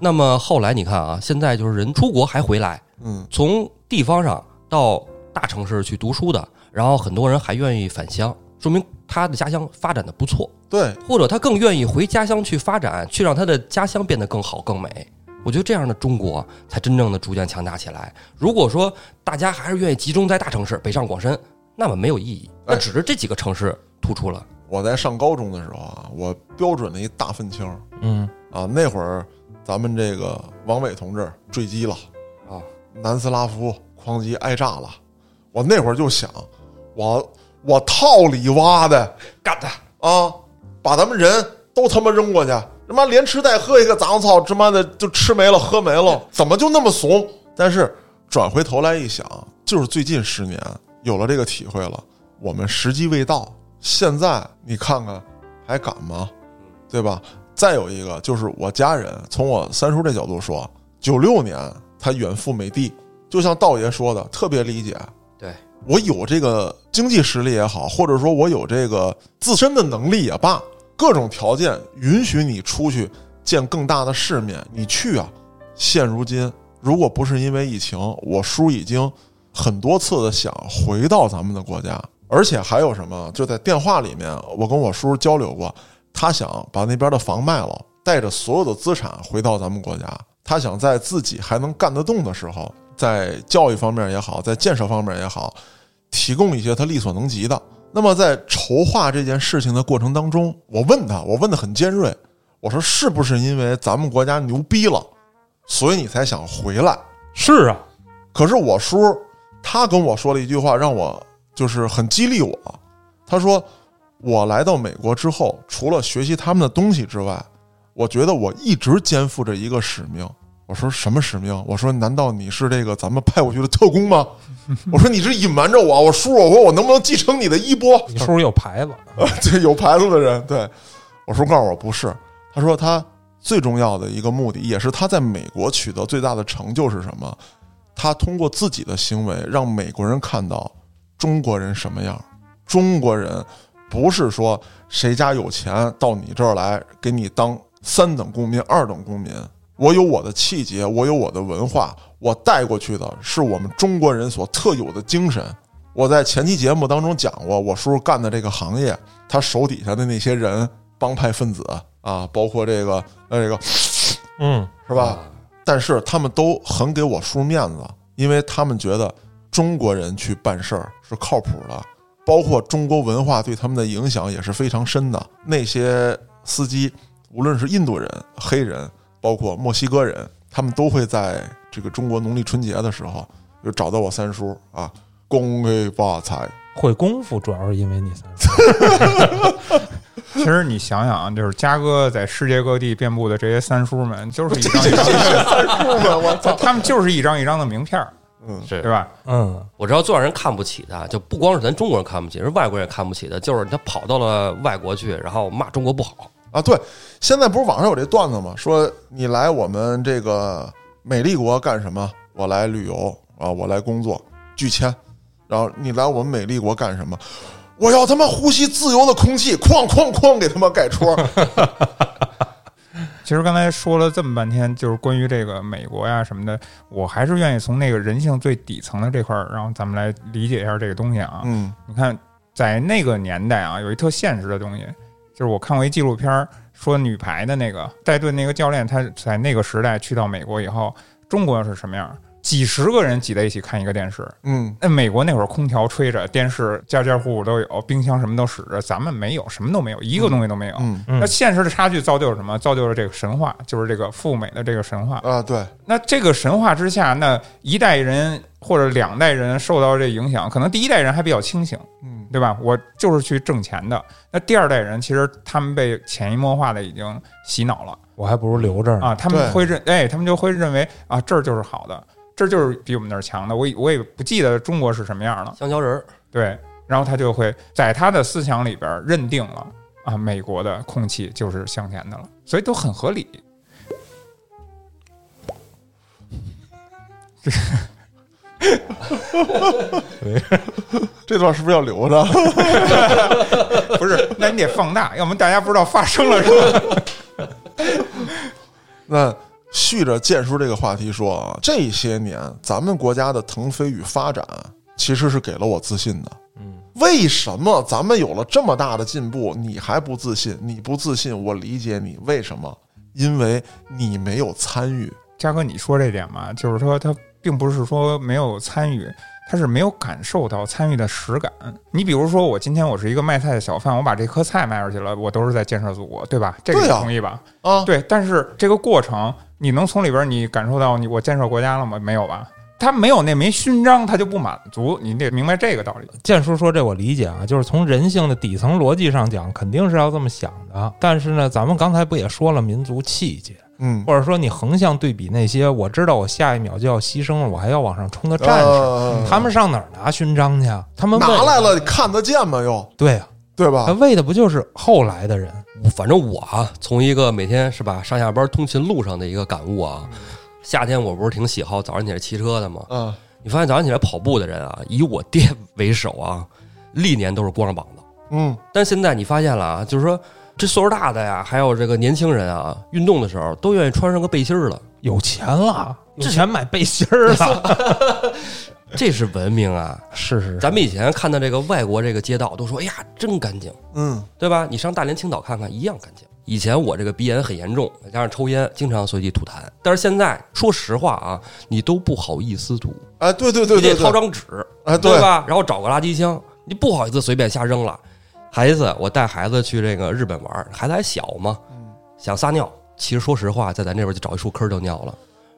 那么后来你看啊，现在就是人出国还回来，嗯从地方上到大城市去读书的，然后很多人还愿意返乡，说明他的家乡发展的不错，对，或者他更愿意回家乡去发展，去让他的家乡变得更好更美。我觉得这样的中国才真正的逐渐强大起来。如果说大家还是愿意集中在大城市，北上广深，那么没有意义。那只是这几个城市突出了。我在上高中的时候啊，我标准的一大愤青嗯，啊，那会儿咱们这个王伟同志坠机了啊，南斯拉夫哐叽挨炸了，我那会儿就想，我我套里挖的干他！啊，把咱们人都他妈扔过去，他妈连吃带喝一个杂草，他妈的就吃没了喝没了，怎么就那么怂？但是转回头来一想，就是最近十年有了这个体会了，我们时机未到。现在你看看，还敢吗？对吧？再有一个就是我家人，从我三叔这角度说，九六年他远赴美帝，就像道爷说的，特别理解。对我有这个经济实力也好，或者说我有这个自身的能力也罢，各种条件允许你出去见更大的世面，你去啊。现如今，如果不是因为疫情，我叔已经很多次的想回到咱们的国家，而且还有什么？就在电话里面，我跟我叔交流过，他想把那边的房卖了，带着所有的资产回到咱们国家。他想在自己还能干得动的时候，在教育方面也好，在建设方面也好，提供一些他力所能及的。那么在筹划这件事情的过程当中，我问他，我问的很尖锐，我说是不是因为咱们国家牛逼了，所以你才想回来？是啊，可是我叔他跟我说了一句话，让我就是很激励我。他说，我来到美国之后，除了学习他们的东西之外，我觉得我一直肩负着一个使命。我说什么使命？我说难道你是这个咱们派过去的特工吗？我说你是隐瞒着我。我叔，我说我能不能继承你的衣钵？你叔有牌子，对有牌子的人，对我叔告诉我不是。他说他最重要的一个目的，也是他在美国取得最大的成就是什么？他通过自己的行为，让美国人看到中国人什么样。中国人不是说谁家有钱到你这儿来给你当三等公民、二等公民。我有我的气节，我有我的文化，我带过去的是我们中国人所特有的精神。我在前期节目当中讲过，我叔叔干的这个行业，他手底下的那些人，帮派分子啊，包括这个呃这个嗯，是吧？但是他们都很给我叔面子，因为他们觉得中国人去办事儿是靠谱的，包括中国文化对他们的影响也是非常深的。那些司机，无论是印度人、黑人，包括墨西哥人，他们都会在这个中国农历春节的时候，就找到我三叔啊，恭喜发财。会功夫主要是因为你三叔，其实你想想啊，就是嘉哥在世界各地遍布的这些三叔们，就是一张一张的三叔们，我操！他们就是一张一张的名片儿，嗯，是对吧？嗯，我知道最让人看不起的，就不光是咱中国人看不起，是外国人也看不起的，就是他跑到了外国去，然后骂中国不好。啊，对，现在不是网上有这段子吗？说你来我们这个美丽国干什么？我来旅游啊，我来工作，拒签。然后你来我们美丽国干什么？我要他妈呼吸自由的空气，哐哐哐给他妈盖戳。其实刚才说了这么半天，就是关于这个美国呀什么的，我还是愿意从那个人性最底层的这块儿，然后咱们来理解一下这个东西啊。嗯你看，在那个年代啊，有一特现实的东西，就是我看过一纪录片，说女排的那个戴顿那个教练，他在那个时代去到美国以后，中国是什么样？几十个人挤在一起看一个电视。嗯那美国那会儿空调吹着，电视家家户户都有，冰箱什么都使着，咱们没有，什么都没有，一个东西都没有。嗯那现实的差距造就了什么？造就了这个神话，就是这个赴美的这个神话。啊，对，那这个神话之下，那一代人或者两代人受到这影响，可能第一代人还比较清醒，嗯对吧？我就是去挣钱的。那第二代人其实他们被潜移默化的已经洗脑了我还不如留这儿呢。啊，他们会认，哎，他们就会认为啊，这儿就是好的，这就是比我们那儿强的。我也我也不记得中国是什么样了，香蕉人儿，对，然后他就会在他的思想里边认定了啊，美国的空气就是香甜的了，所以都很合理。这段是不是要留着？不是，那你得放大，要不然大家不知道发生了什么。那续着建叔这个话题说啊，这些年咱们国家的腾飞与发展，其实是给了我自信的。嗯，为什么咱们有了这么大的进步，你还不自信？你不自信，我理解你。为什么？因为你没有参与。嘉哥，你说这点嘛，就是说他并不是说没有参与，他是没有感受到参与的实感。你比如说，我今天我是一个卖菜的小贩，我把这颗菜卖出去了，我都是在建设祖国，对吧？这个同意吧？啊，对，但是这个过程，你能从里边你感受到你我建设国家了吗？没有吧？他没有那枚勋章，他就不满足。你得明白这个道理。建叔说这我理解啊，就是从人性的底层逻辑上讲，肯定是要这么想的。但是呢，咱们刚才不也说了民族气节，嗯，或者说你横向对比那些我知道我下一秒就要牺牲了，我还要往上冲的战士，呃他们上哪儿拿勋章去啊？他们拿来了，看得见吗？又对啊，对吧他？为的不就是后来的人？反正我啊，从一个每天是吧上下班通勤路上的一个感悟啊，夏天我不是挺喜好早上起来骑车的吗？嗯，你发现早上起来跑步的人啊，以我爹为首啊，历年都是光着膀子。嗯，但现在你发现了啊，就是说这岁数大的呀，还有这个年轻人啊，运动的时候都愿意穿上个背心儿了，有钱了，有钱买背心儿了，这是文明啊！是是是，咱们以前看到这个外国这个街道，都说哎呀真干净，嗯，对吧？你上大连、青岛看看，一样干净。以前我这个鼻炎很严重，再加上抽烟，经常随地吐痰。但是现在说实话啊，你都不好意思吐，啊，对对对你对对，得掏张纸，啊，对？吧？然后找个垃圾箱，你不好意思随便瞎扔了。孩子，我带孩子去这个日本玩，孩子还小嘛，想撒尿，其实说实话，在咱这边就找一树坑就尿了，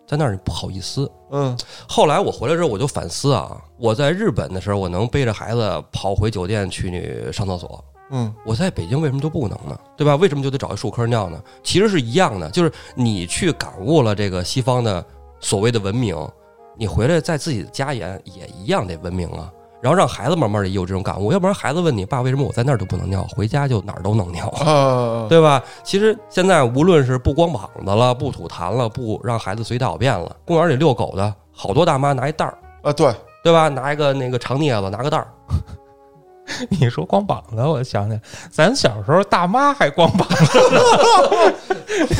在那儿你不好意思。嗯后来我回来之后，我就反思啊，我在日本的时候，我能背着孩子跑回酒店去上厕所，嗯我在北京为什么就不能呢？对吧？为什么就得找一树坑尿呢？其实是一样的，就是你去感悟了这个西方的所谓的文明，你回来在自己的家园也一样得文明啊。然后让孩子慢慢的也有这种感悟，要不然孩子问你爸为什么我在那儿就不能尿，回家就哪儿都能尿，啊，对吧？其实现在无论是不光膀子了，不吐痰了，不让孩子随大小便了，公园里遛狗的好多大妈拿一袋儿，啊，对，对吧？拿一个那个长镊子，拿个袋儿，你说光膀子，我想想咱小时候大妈还光膀子呢，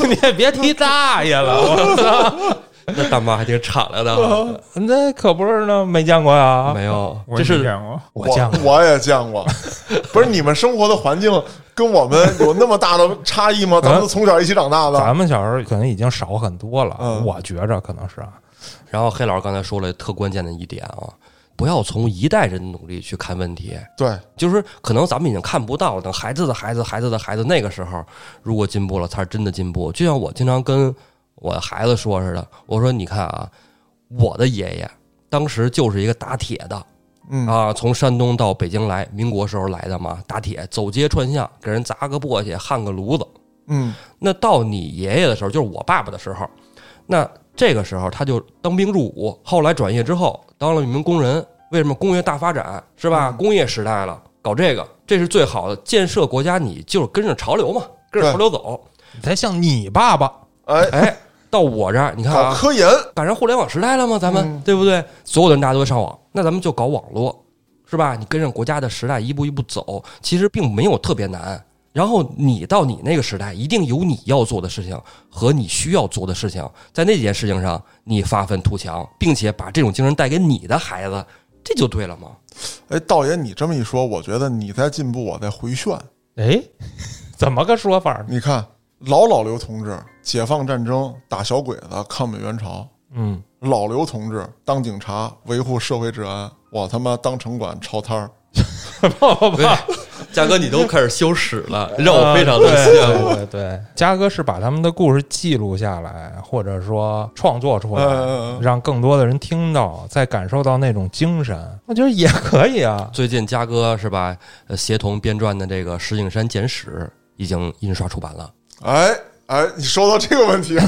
你也别提大爷了，我操！那大妈还挺敞亮的啊，那可不是呢，没见过呀。没有，我这是见过。我见过，我也见过。不是你们生活的环境跟我们有那么大的差异吗？咱们从小一起长大的。咱们小时候可能已经少很多了。嗯我觉着可能是啊，然后黑老师刚才说了特关键的一点啊，不要从一代人的努力去看问题，对，就是可能咱们已经看不到，等孩子的孩子、孩子的孩子那个时候，如果进步了，才是真的进步。就像我经常跟我的孩子说似的，我说你看啊，我的爷爷当时就是一个打铁的嗯啊，从山东到北京来，民国时候来的嘛，打铁走街串巷，给人砸个簸箕，焊个炉子。嗯那到你爷爷的时候，就是我爸爸的时候，那这个时候他就当兵入伍，后来转业之后当了一名工人。为什么工业大发展是吧？工业时代了，搞这个，这是最好的建设国家，你就是跟着潮流嘛，跟着潮流走。你才像你爸爸，哎，哎，到我这儿，你看啊，科研，赶上互联网时代了吗？咱们、嗯对不对？所有的人大家都会上网，那咱们就搞网络，是吧？你跟着国家的时代一步一步走，其实并没有特别难。然后你到你那个时代，一定有你要做的事情和你需要做的事情，在那件事情上你发愤图强，并且把这种精神带给你的孩子，这就对了嘛。哎，道爷，你这么一说，我觉得你在进步，我在回旋。哎，怎么个说法呢？你看，老老刘同志，解放战争打小鬼子，抗美援朝；嗯，老刘同志当警察，维护社会治安。我他妈当城管抄摊儿，对，嘉哥，你都开始修史了，让我非常的羡慕。对对对，嘉哥是把他们的故事记录下来，或者说创作出来，嗯让更多的人听到，再感受到那种精神，我觉得也可以啊。最近嘉哥是吧？呃，协同编撰的这个《石景山简史》已经印刷出版了。哎哎，你说到这个问题，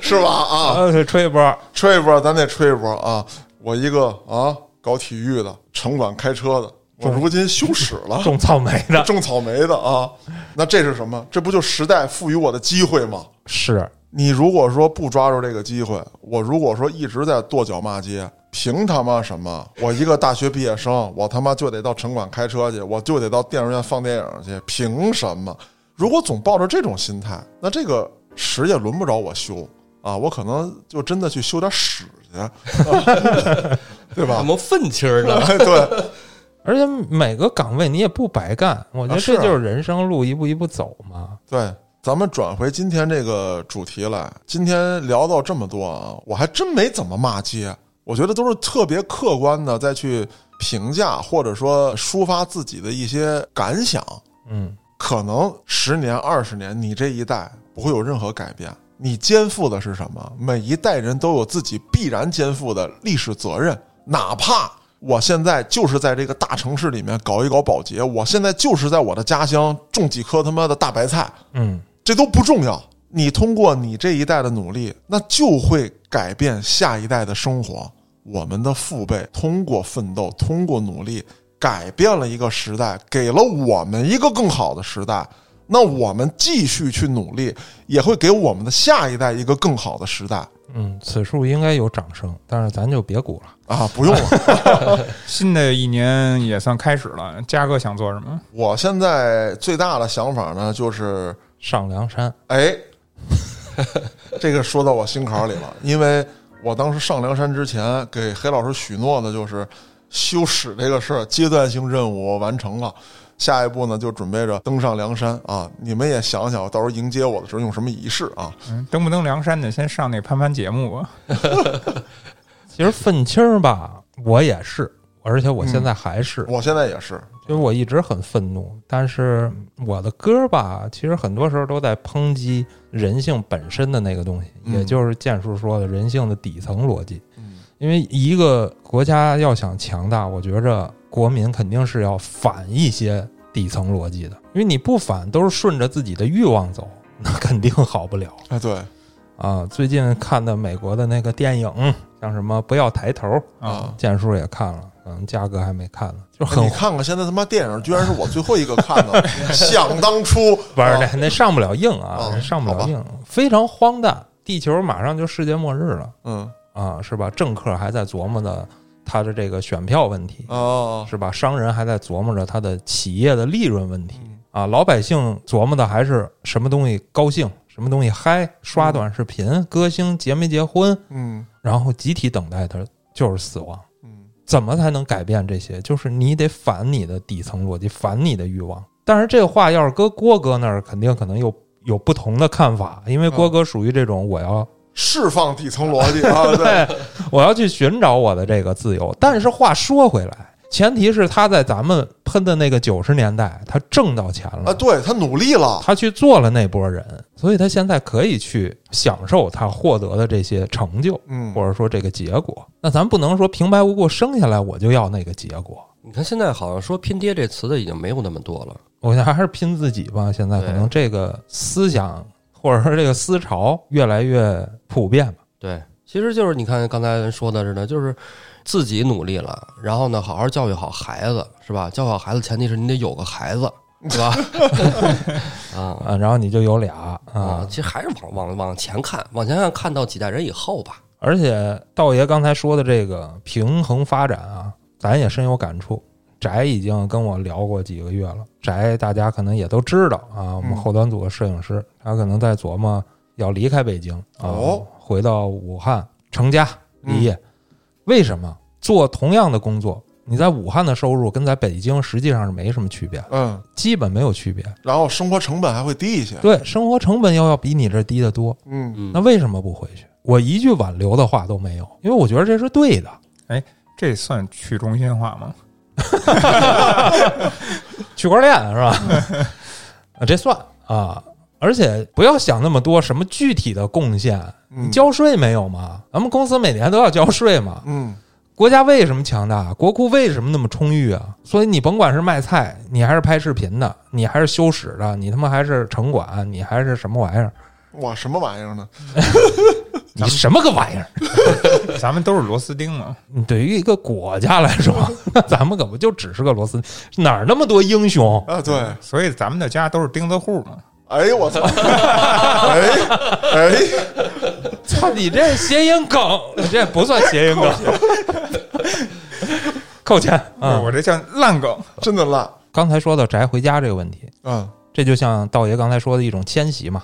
是吧？啊，呃，吹一波，吹一波，咱得吹一波啊！我一个啊搞体育的，城管开车的，我如今羞耻了，种草莓的 种草莓的啊！那这是什么？这不就时代赋予我的机会吗？是你如果说不抓住这个机会，我如果说一直在跺脚骂街，凭他妈什么？我一个大学毕业生，我他妈就得到城管开车去，我就得到电影院放电影去，凭什么？如果总抱着这种心态，那这个屎也轮不着我修啊！我可能就真的去修点屎去，对吧怎？么愤青儿呢？对，而且每个岗位你也不白干，我觉得这就是人生路一步一步走嘛。对，咱们转回今天这个主题来。今天聊到这么多啊，我还真没怎么骂街，我觉得都是特别客观的再去评价或者说抒发自己的一些感想。嗯，可能十年、二十年，你这一代不会有任何改变。你肩负的是什么？每一代人都有自己必然肩负的历史责任，哪怕我现在就是在这个大城市里面搞一搞保洁，我现在就是在我的家乡种几棵他妈的大白菜，嗯，这都不重要。你通过你这一代的努力，那就会改变下一代的生活。我们的父辈通过奋斗，通过努力，改变了一个时代，给了我们一个更好的时代。那我们继续去努力，也会给我们的下一代一个更好的时代嗯，此处应该有掌声，但是咱就别鼓了。啊！不用了，新的一年也算开始了，嘉哥想做什么？我现在最大的想法呢，就是上梁山，哎，这个说到我心坎里了，因为我当时上梁山之前给黑老师许诺的就是修史这个事儿阶段性任务完成了，下一步呢就准备着登上梁山啊！你们也想想，到时候迎接我的时候用什么仪式啊？嗯，登不登梁山的，先上那攀攀节目吧。其实愤青儿吧，我也是，而且我现在还是，我现在也是，就是我一直很愤怒，但是我的歌吧，其实很多时候都在抨击人性本身的那个东西，嗯也就是建叔说的人性的底层逻辑。嗯因为一个国家要想强大，我觉着国民肯定是要反一些底层逻辑的，因为你不反，都是顺着自己的欲望走，那肯定好不了哎，对啊。最近看的美国的那个电影，像什么《不要抬头》，啊。建叔也看了，可能价格还没看呢，就哎很你看看现在他妈电影居然是我最后一个看的，想当初不是啊那那上不了映啊，上不了映，非常荒诞。地球马上就世界末日了嗯啊，是吧？政客还在琢磨着他的这个选票问题，哦是吧？商人还在琢磨着他的企业的利润问题嗯啊，老百姓琢磨的还是什么东西高兴，什什么东西嗨，刷短视频，歌星结没结婚，嗯然后集体等待的就是死亡。嗯怎么才能改变这些？就是你得反你的底层逻辑，反你的欲望。但是这个话要是搁郭哥那儿，肯定可能有有不同的看法，因为郭哥属于这种我要释放底层逻辑啊，对，对，我要去寻找我的这个自由。但是话说回来，前提是他在咱们喷的那个九十年代，他挣到钱了啊，了，对他努力了，他去做了那波人，所以他现在可以去享受他获得的这些成就，嗯或者说这个结果。那咱不能说平白无故生下来我就要那个结果。你看现在好像说拼爹这词的已经没有那么多了。我觉得还是拼自己吧。现在可能这个思想或者说这个思潮越来越普遍吧。对，其实就是你看刚才说的似的，就是自己努力了，然后呢，好好教育好孩子，是吧？教育好孩子，前提是你得有个孩子，是吧？啊啊，然后你就有俩啊啊，，其实还是往往往前看，往前看，看到几代人以后吧。而且道爷刚才说的这个平衡发展啊，咱也深有感触。翟已经跟我聊过几个月了，翟大家可能也都知道啊，我们嗯后端组的摄影师，他可能在琢磨要离开北京啊，哦回到武汉成家立业。嗯为什么做同样的工作，你在武汉的收入跟在北京实际上是没什么区别，嗯，基本没有区别。然后生活成本还会低一些，对，生活成本要要比你这低得多。嗯嗯那为什么不回去？我一句挽留的话都没有，因为我觉得这是对的。哎这算去中心化吗？区块链是吧？啊，这算啊。而且不要想那么多，什么具体的贡献，你嗯交税没有嘛？咱们公司每年都要交税嘛。嗯国家为什么强大？国库为什么那么充裕啊？所以你甭管是卖菜，你还是拍视频的，你还是修史的，你他妈还是城管，你还是什么玩意儿？哇，什么玩意儿呢？你什么个玩意儿？咱们都是螺丝钉嘛。对于一个国家来说，那 咱们可不就只是个螺丝？哪儿那么多英雄？啊，对，所以咱们的家都是钉子户嘛。哎呦我操，哎哎，操你这谐音梗，你这不算谐音梗，扣钱啊！我这叫烂梗。真的烂，刚才说到宅回家这个问题，嗯这就像道爷刚才说的一种迁徙嘛。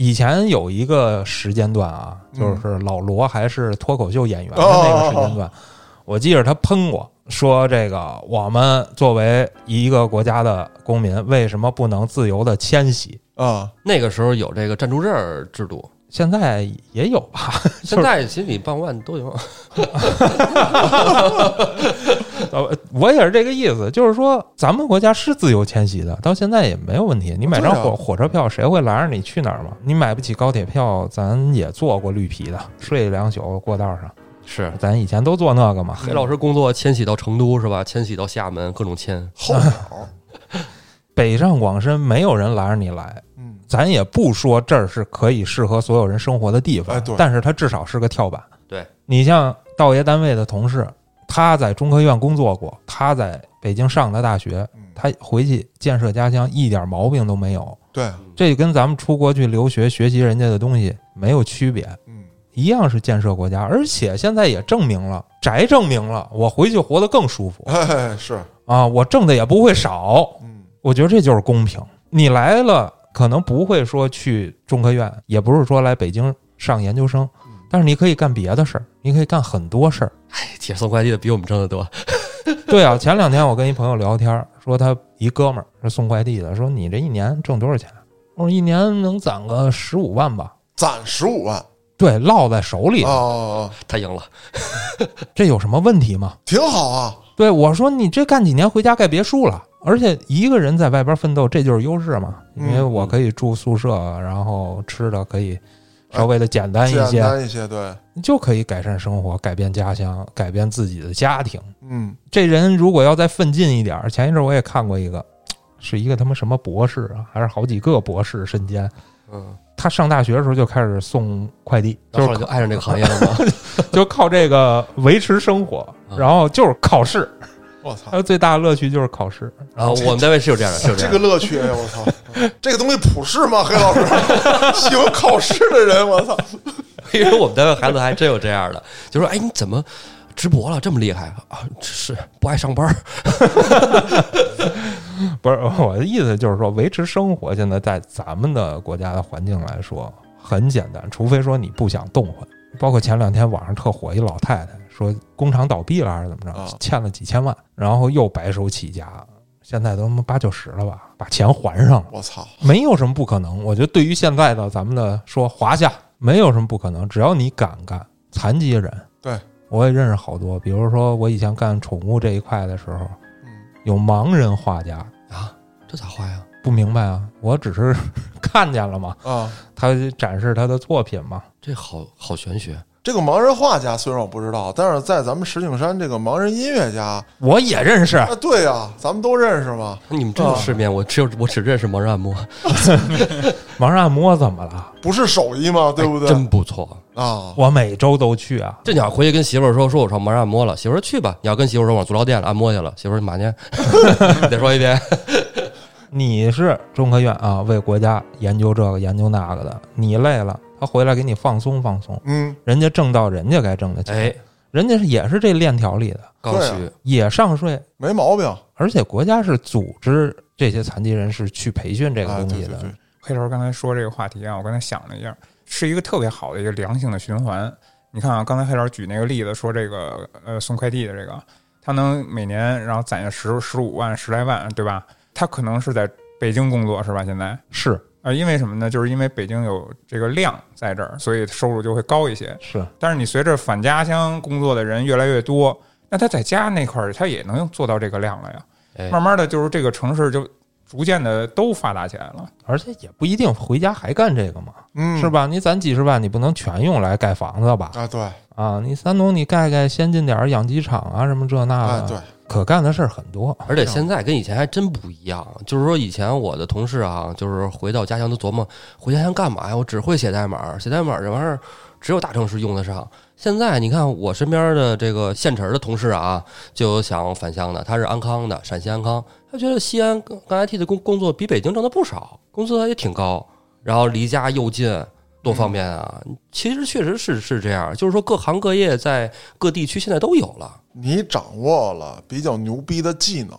以前有一个时间段啊，就是老罗还是脱口秀演员的那个时间段，我记着他喷过，说这个我们作为一个国家的公民，为什么不能自由的迁徙？啊，那个时候有这个暂住证制度，现在也有吧？现在其实你办万都有。呃，我也是这个意思，就是说咱们国家是自由迁徙的，到现在也没有问题。你买张火火车票，谁会拦着你去哪儿吗？你买不起高铁票，咱也坐过绿皮的，睡两宿过道上，是咱以前都坐那个嘛。黑老师工作迁徙到成都是吧？迁徙到厦门，各种迁。候鸟，北上广深没有人拦着你来，嗯咱也不说这儿是可以适合所有人生活的地方，哎对但是它至少是个跳板。对你像道爷单位的同事，他在中科院工作过，他在北京上的大学，嗯，他回去建设家乡一点毛病都没有。对，这跟咱们出国去留学学习人家的东西没有区别，嗯一样是建设国家。而且现在也证明了，宅证明了，我回去活得更舒服哎是，啊，我挣的也不会少。嗯我觉得这就是公平。你来了，可能不会说去中科院，也不是说来北京上研究生，但是你可以干别的事儿，你可以干很多事儿。哎，姐送快递的比我们挣得多。对啊，前两天我跟一朋友聊天，说他一哥们儿是送快递的，说你这一年挣多少钱？我说一年能攒个十五万吧。攒十五万对，落在手里，哦，他赢了，这有什么问题吗？挺好啊，对我说，你这干几年回家盖别墅了，而且一个人在外边奋斗，这就是优势嘛。因为嗯我可以住宿舍，然后吃的可以稍微的简单一些简些，单一些，对，就可以改善生活，改变家乡，改变自己的家庭。嗯这人如果要再奋进一点儿，前一阵我也看过一个，是一个他妈什么博士啊，还是好几个博士身兼。嗯，他上大学的时候就开始送快递，就是靠然后就爱上这个行业了吗？就靠这个维持生活，啊然后就是考试，我操他，的最大的乐趣就是考试。然后我们单位是有这样的，是有这样的。个乐趣，哎我操，这个东西普世吗？黑老师，喜欢考试的人，我操，因为我们单位孩子还真有这样的，就说：“哎，你怎么直播了这么厉害啊？是不爱上班儿？”不是我的意思，就是说维持生活，现在在咱们的国家的环境来说很简单，除非说你不想动换。包括前两天网上特火一老太太说工厂倒闭了还是怎么着啊，欠了几千万，然后又白手起家，现在都他妈八九十了吧，把钱还上了。我操，没有什么不可能。我觉得对于现在的咱们的说华夏，没有什么不可能，只要你敢干。残疾人，对我也认识好多，比如说我以前干宠物这一块的时候，嗯，有盲人画家，啊，这咋画呀？不明白啊，我只是 看见了嘛，啊，他展示他的作品嘛。这好好玄学。这个盲人画家虽然我不知道，但是在咱们石景山这个盲人音乐家，我也认识，啊，对呀、咱们都认识嘛，你们真有世面，我只有我只认识盲人按摩，盲人按摩怎么了？不是手艺吗？对不对？哎真不错。啊，我每周都去啊。这你要回去跟媳妇儿说，说我上盲人按摩了，媳妇儿说去吧。你要跟媳妇儿说我上足疗店了按摩去了，媳妇儿 你嘛去？再说一遍。你是中科院啊，为国家研究这个研究那个的，你累了，他回来给你放松放松，嗯，人家挣到人家该挣的钱，哎，人家是也是这链条里的，刚对啊需，也上税，没毛病，而且国家是组织这些残疾人士去培训这个啊，东西的。对对对，黑头刚才说这个话题啊，我刚才想了一下，是一个特别好的一个良性的循环。你看啊，刚才黑头举那个例子，说这个呃送快递的这个，他能每年然后攒下十十五万十来万，对吧？他可能是在北京工作是吧？现在是呃，因为什么呢？就是因为北京有这个量在这儿，所以收入就会高一些。是，但是你随着返家乡工作的人越来越多，那他在家那块儿他也能做到这个量了呀。哎，慢慢的就是这个城市就逐渐的都发达起来了。而且也不一定回家还干这个嘛，嗯，是？吧？你攒几十万，你不能全用来盖房子吧？啊，对，啊，你三农你盖盖先进点儿养鸡场啊，什么这那的，，啊对，可干的事儿很多。而且现在跟以前还真不一样，就是说以前我的同事啊，就是回到家乡都琢磨回家乡干嘛呀？我只会写代码，写代码这玩意儿只有大城市用得上。现在你看我身边的这个县城的同事啊，就有想返乡的，他是安康的，陕西安康，他觉得西安跟跟 IT 的工工作比北京挣的不少，工资也挺高，然后离家又近。多方便啊！其实确实是是这样，就是说各行各业在各地区现在都有了。你掌握了比较牛逼的技能，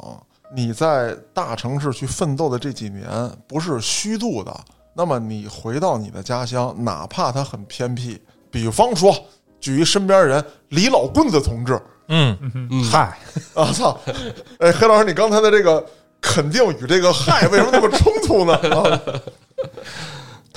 你在大城市去奋斗的这几年不是虚度的，那么你回到你的家乡，哪怕它很偏僻，比方说举一身边人李老棍子同志，嗯，嗯，嗨，啊操！哎，黑老师，你刚才的这个肯定与这个“嗨”为什么那么冲突呢？啊，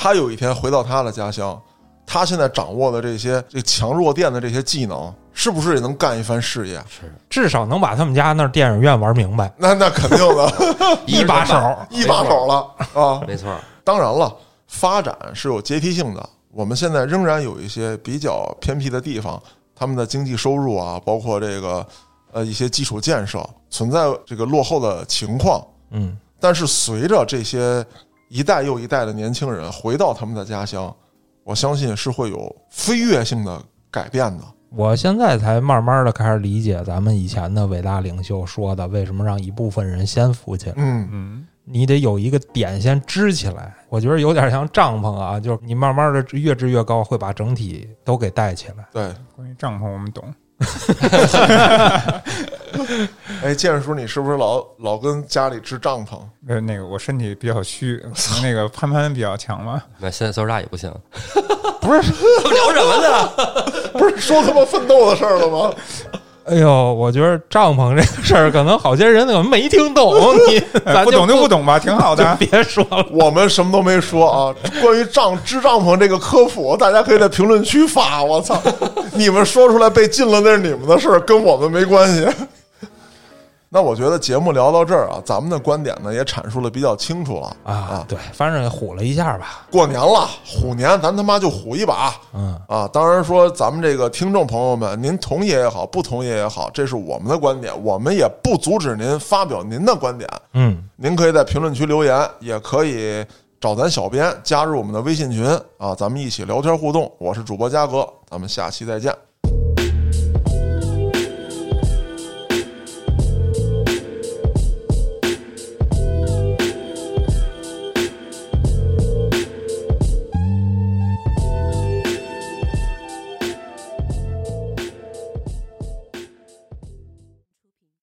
他有一天回到他的家乡，他现在掌握的这些这强弱电的这些技能，是不是也能干一番事业？是至少能把他们家那儿电影院玩明白，那那肯定的，一把手。一把手了啊！没错儿。当然了，发展是有阶梯性的。我们现在仍然有一些比较偏僻的地方，他们的经济收入啊，包括这个呃一些基础建设存在这个落后的情况。嗯，但是随着这些一代又一代的年轻人回到他们的家乡，我相信是会有飞跃性的改变的。我现在才慢慢的开始理解咱们以前的伟大领袖说的，为什么让一部分人先富起来。嗯，嗯，你得有一个点先支起来，我觉得有点像帐篷啊，就是你慢慢的越支越高，会把整体都给带起来。对。关于帐篷我们懂。哎，建叔，你是不是老老跟家里支帐篷？呃，那个我身体比较虚，那个攀攀比较强嘛。那现在岁数大也不行，不是聊什么呢？不是说他妈奋斗的事儿了吗？哎呦，我觉得帐篷这个事儿，可能好些人可能没听懂。你咱哎不懂就不不懂吧，挺好的。别说了。我们什么都没说啊。关于帐支帐篷这个科普，大家可以在评论区发。我操，你们说出来被禁了，那是你们的事儿，跟我们没关系。那我觉得节目聊到这儿啊，咱们的观点呢也阐述的比较清楚了啊，对，反正唬了一下吧。过年了，虎年咱他妈就虎一把嗯，啊！当然说，咱们这个听众朋友们，您同意也好，不同意也好，这是我们的观点，我们也不阻止您发表您的观点。嗯，您可以在评论区留言，也可以找咱小编加入我们的微信群啊，咱们一起聊天互动。我是主播嘉哥，咱们下期再见。